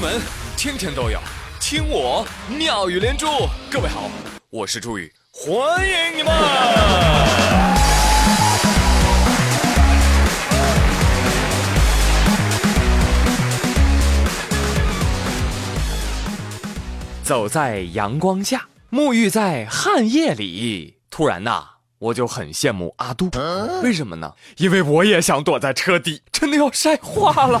门天天都有听我妙语连珠。各位好，我是朱宇，欢迎你们。走在阳光下，沐浴在汗液里，突然呐，我就很羡慕阿杜。为什么呢？因为我也想躲在车底，真的要晒化了。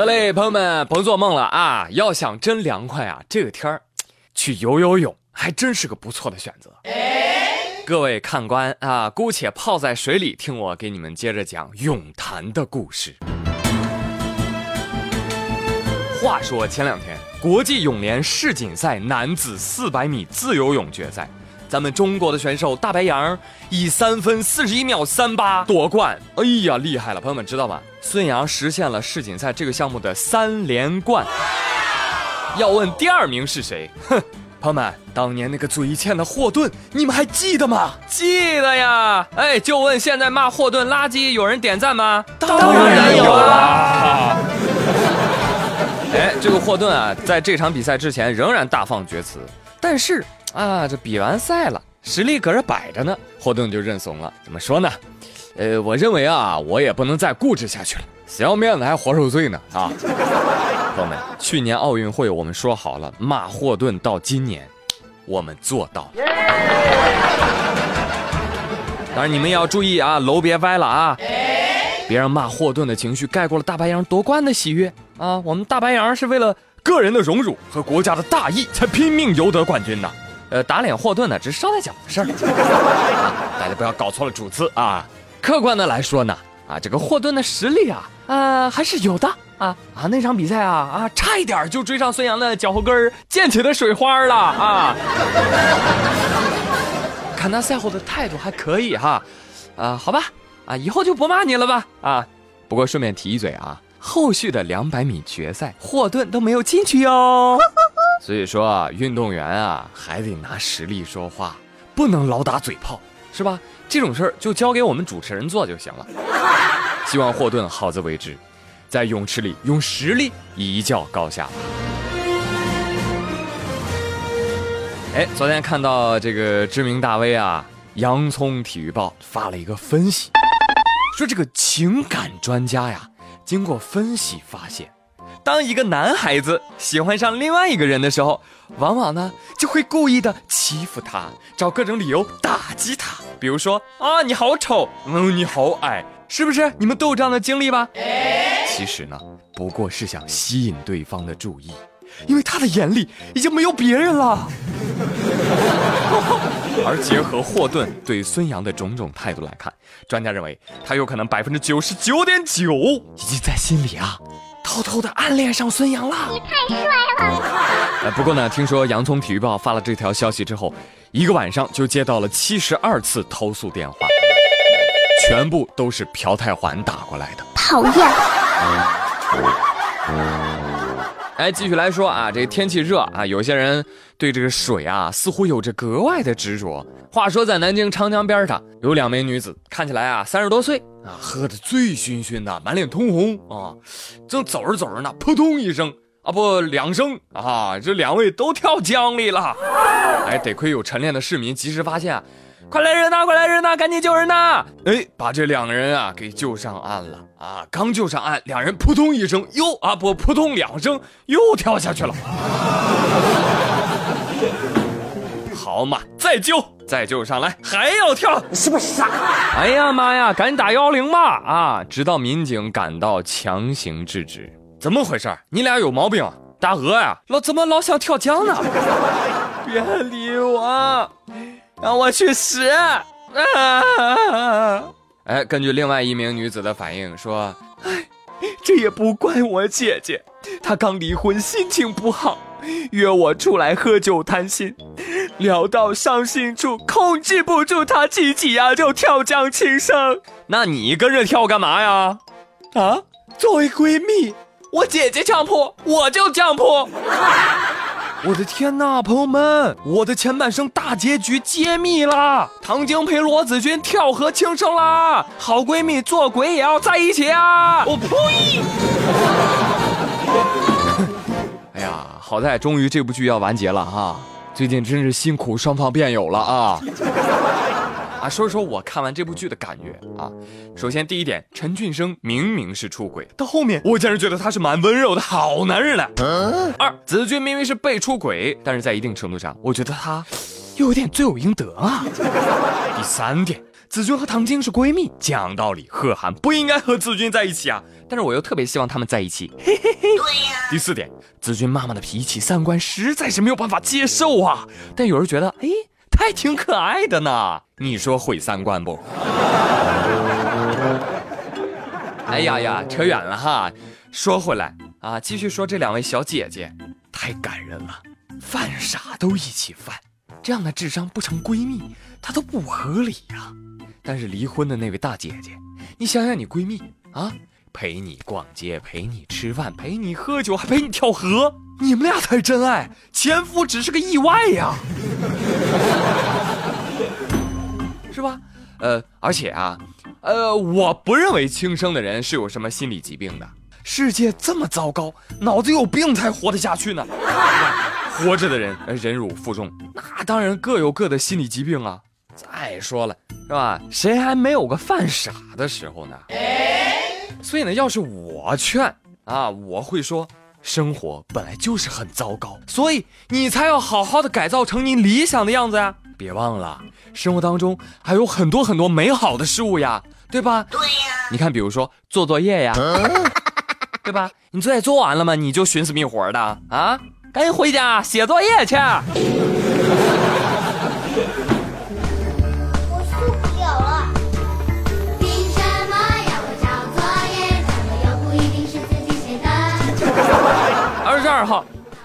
得嘞，朋友们，甭做梦了啊！要想真凉快啊，这个天儿，去游游泳还真是个不错的选择。各位看官啊，姑且泡在水里，听我给你们接着讲泳坛的故事。话说前两天，国际泳联世锦赛男子400米自由泳决赛。咱们中国的选手大白杨以三分四十一秒三八夺冠，哎呀，厉害了！朋友们知道吗？孙杨实现了世锦赛这个项目的三连冠。要问第二名是谁？哼，朋友们，当年那个嘴欠的霍顿，你们还记得吗？记得呀！哎，就问现在骂霍顿垃圾有人点赞吗？当然有啦！哎，这个霍顿啊，在这场比赛之前仍然大放厥词，但是。啊，这比完赛了，实力搁这摆着呢，霍顿就认怂了。怎么说呢？呃，我认为啊，我也不能再固执下去了，死要面子还活受罪呢啊！朋友们，去年奥运会我们说好了骂霍顿，到今年我们做到了。当然你们要注意啊，楼别歪了啊，别让骂霍顿的情绪盖过了大白杨夺冠的喜悦啊！我们大白杨是为了个人的荣辱和国家的大义才拼命游得冠军的。呃，打脸霍顿呢，只是捎带脚的事儿，大家不要搞错了主次啊。客观的来说呢，啊，这个霍顿的实力啊，呃，还是有的啊啊，那场比赛啊啊，差一点就追上孙杨的脚后跟儿，溅起的水花了啊。看他赛后的态度还可以哈，啊，好吧，啊，以后就不骂你了吧啊。不过顺便提一嘴啊，后续的两百米决赛，霍顿都没有进去哟。所以说啊，运动员啊还得拿实力说话，不能老打嘴炮，是吧？这种事儿就交给我们主持人做就行了。希望霍顿好自为之，在泳池里用实力一较高下。哎，昨天看到这个知名大 V 啊，洋葱体育报发了一个分析，说这个情感专家呀，经过分析发现。当一个男孩子喜欢上另外一个人的时候，往往呢就会故意的欺负他，找各种理由打击他。比如说啊，你好丑，嗯，你好矮，是不是？你们都有这样的经历吧？其实呢，不过是想吸引对方的注意，因为他的眼里已经没有别人了。而结合霍顿对孙杨的种种态度来看，专家认为他有可能百分之九十九点九已经在心里啊。偷偷的暗恋上孙杨了，你太帅了。呃，不过呢，听说洋葱体育报发了这条消息之后，一个晚上就接到了七十二次投诉电话，全部都是朴泰桓打过来的。讨厌。来，继续来说啊，这天气热啊，有些人对这个水啊，似乎有着格外的执着。话说，在南京长江边上，有两名女子，看起来啊三十多岁啊，喝得醉醺醺的，满脸通红啊，正走着走着呢，扑通一声啊，不两声啊，这两位都跳江里了。哎，得亏有晨练的市民及时发现。快来人呐！快来人呐！赶紧救人呐！哎，把这两个人啊给救上岸了啊！刚救上岸，两人扑通一声又啊不扑通两声又跳下去了。好嘛，再救，再救上来还要跳，你是不是傻？哎呀妈呀！赶紧打幺幺零吧！啊，直到民警赶到强行制止。怎么回事？你俩有毛病啊？大鹅呀，老怎么老想跳江呢？别理我。让我去死！啊！哎，根据另外一名女子的反应说：“哎，这也不怪我姐姐，她刚离婚，心情不好，约我出来喝酒谈心。聊到伤心处，控制不住她自己呀就跳江轻生。那你跟着跳干嘛呀？啊，作为闺蜜，我姐姐降铺，我就降铺。我的天呐，朋友们，我的前半生大结局揭秘啦！唐晶陪罗子君跳河轻生啦！好闺蜜做鬼也要在一起啊！我呸！哎呀，好在终于这部剧要完结了哈！最近真是辛苦双方辩友了啊！啊，说一说我看完这部剧的感觉啊。首先，第一点，陈俊生明明是出轨，到后面我竟然觉得他是蛮温柔的好男人了。二，子君明明是被出轨，但是在一定程度上，我觉得他又有点罪有应得啊。第三点，子君和唐晶是闺蜜，讲道理，贺涵不应该和子君在一起啊。但是我又特别希望他们在一起。嘿嘿嘿。对呀。第四点，子君妈妈的脾气、三观实在是没有办法接受啊。但有人觉得，哎。还挺可爱的呢，你说毁三观不？哎呀呀，扯远了哈。说回来啊，继续说这两位小姐姐，太感人了，犯傻都一起犯，这样的智商不成闺蜜，她都不合理呀。但是离婚的那位大姐姐，你想想你闺蜜啊，陪你逛街，陪你吃饭，陪你喝酒，还陪你跳河。你们俩才真爱，前夫只是个意外呀，是吧？呃，而且啊，呃，我不认为轻生的人是有什么心理疾病的。世界这么糟糕，脑子有病才活得下去呢。活着的人忍辱负重，那当然各有各的心理疾病啊。再说了，是吧？谁还没有个犯傻的时候呢？所以呢，要是我劝啊，我会说。生活本来就是很糟糕，所以你才要好好的改造成你理想的样子呀！别忘了，生活当中还有很多很多美好的事物呀，对吧？对呀。你看，比如说做作业呀，对吧？你作业做完了吗？你就寻死觅活的啊！赶紧回家写作业去。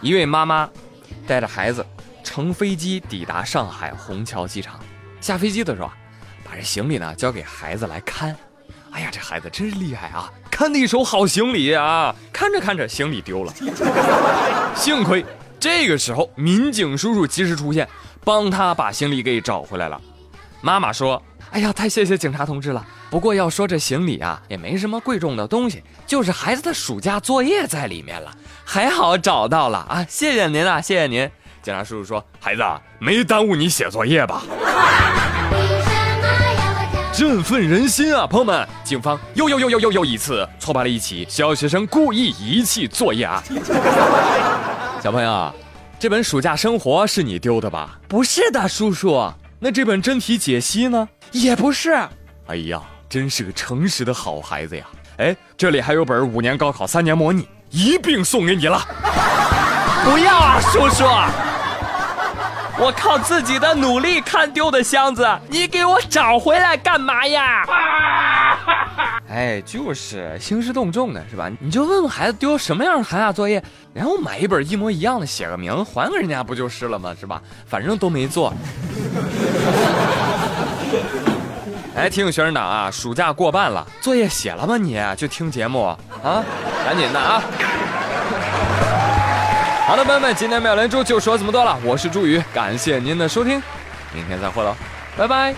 一位妈妈带着孩子乘飞机抵达上海虹桥机场。下飞机的时候啊，把这行李呢交给孩子来看。哎呀，这孩子真是厉害啊，看的一手好行李啊！看着看着，行李丢了。幸亏这个时候民警叔叔及时出现，帮他把行李给找回来了。妈妈说：“哎呀，太谢谢警察同志了。不过要说这行李啊，也没什么贵重的东西，就是孩子的暑假作业在里面了。”还好找到了啊！谢谢您了，谢谢您。警察叔叔说：“孩子，没耽误你写作业吧？”振奋人心啊，朋友们！警方又又又又又又一次挫败了一起小学生故意遗弃作业案。小朋友，这本暑假生活是你丢的吧？不是的，叔叔。那这本真题解析呢？也不是。哎呀，真是个诚实的好孩子呀！哎，这里还有本五年高考三年模拟。一并送给你了，不要啊，叔叔！我靠自己的努力看丢的箱子，你给我找回来干嘛呀？哎，就是兴师动众的是吧？你就问问孩子丢什么样的寒假作业，然后买一本一模一样的，写个名还给人家不就是了吗？是吧？反正都没做。哎，提醒学生党啊，暑假过半了，作业写了吗？你就听节目啊，赶紧的啊！好的，朋友们，今天妙连珠就说这么多了。我是朱宇，感谢您的收听，明天再会喽，拜拜。